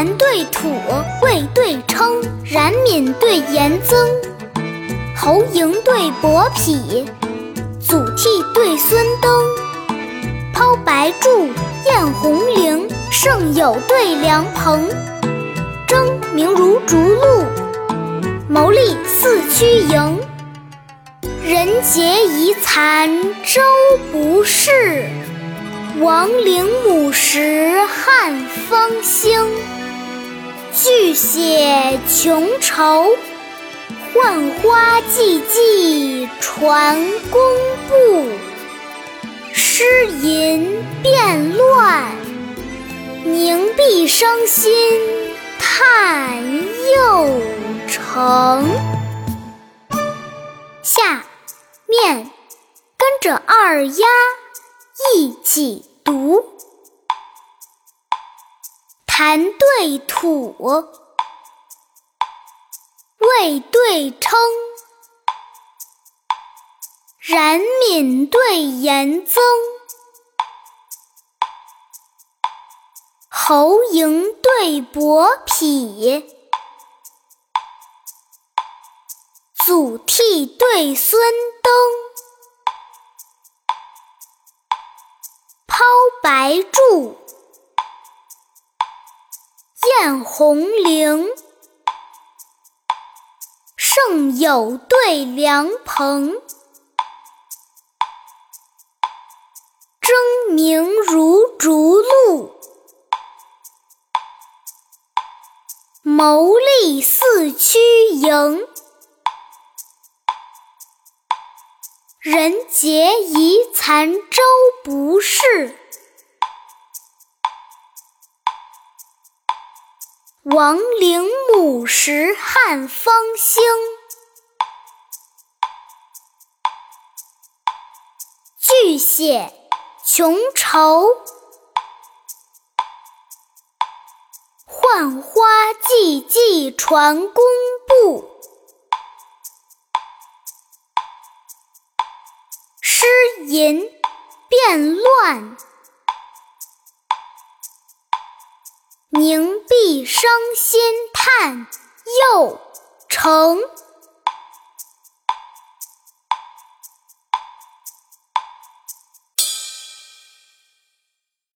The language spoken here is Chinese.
寒对土，贵对称，冉闵对严曾，侯嬴对伯嚭，祖逖对孙登，抛白昼，宴红绫，胜友对良朋，争名如逐鹿，谋利似趋盈，人杰遗残周不是，亡灵母时汉方兴。巨蟹穷愁，浣花寂寂传工部。诗吟变乱，凝碧伤心叹又成。下面跟着二丫一起读。谈对吐，谓对称，冉闵对颜增，侯嬴对伯匹，祖逖对孙登，抛白柱。焰红绫，胜友对凉棚，争名如逐鹿，谋利似驱蝇。人杰遗残周不是。王陵母石汉方兴，巨蟹穷愁，浣花寂寂传工部。诗吟变乱。凝碧伤心叹又成。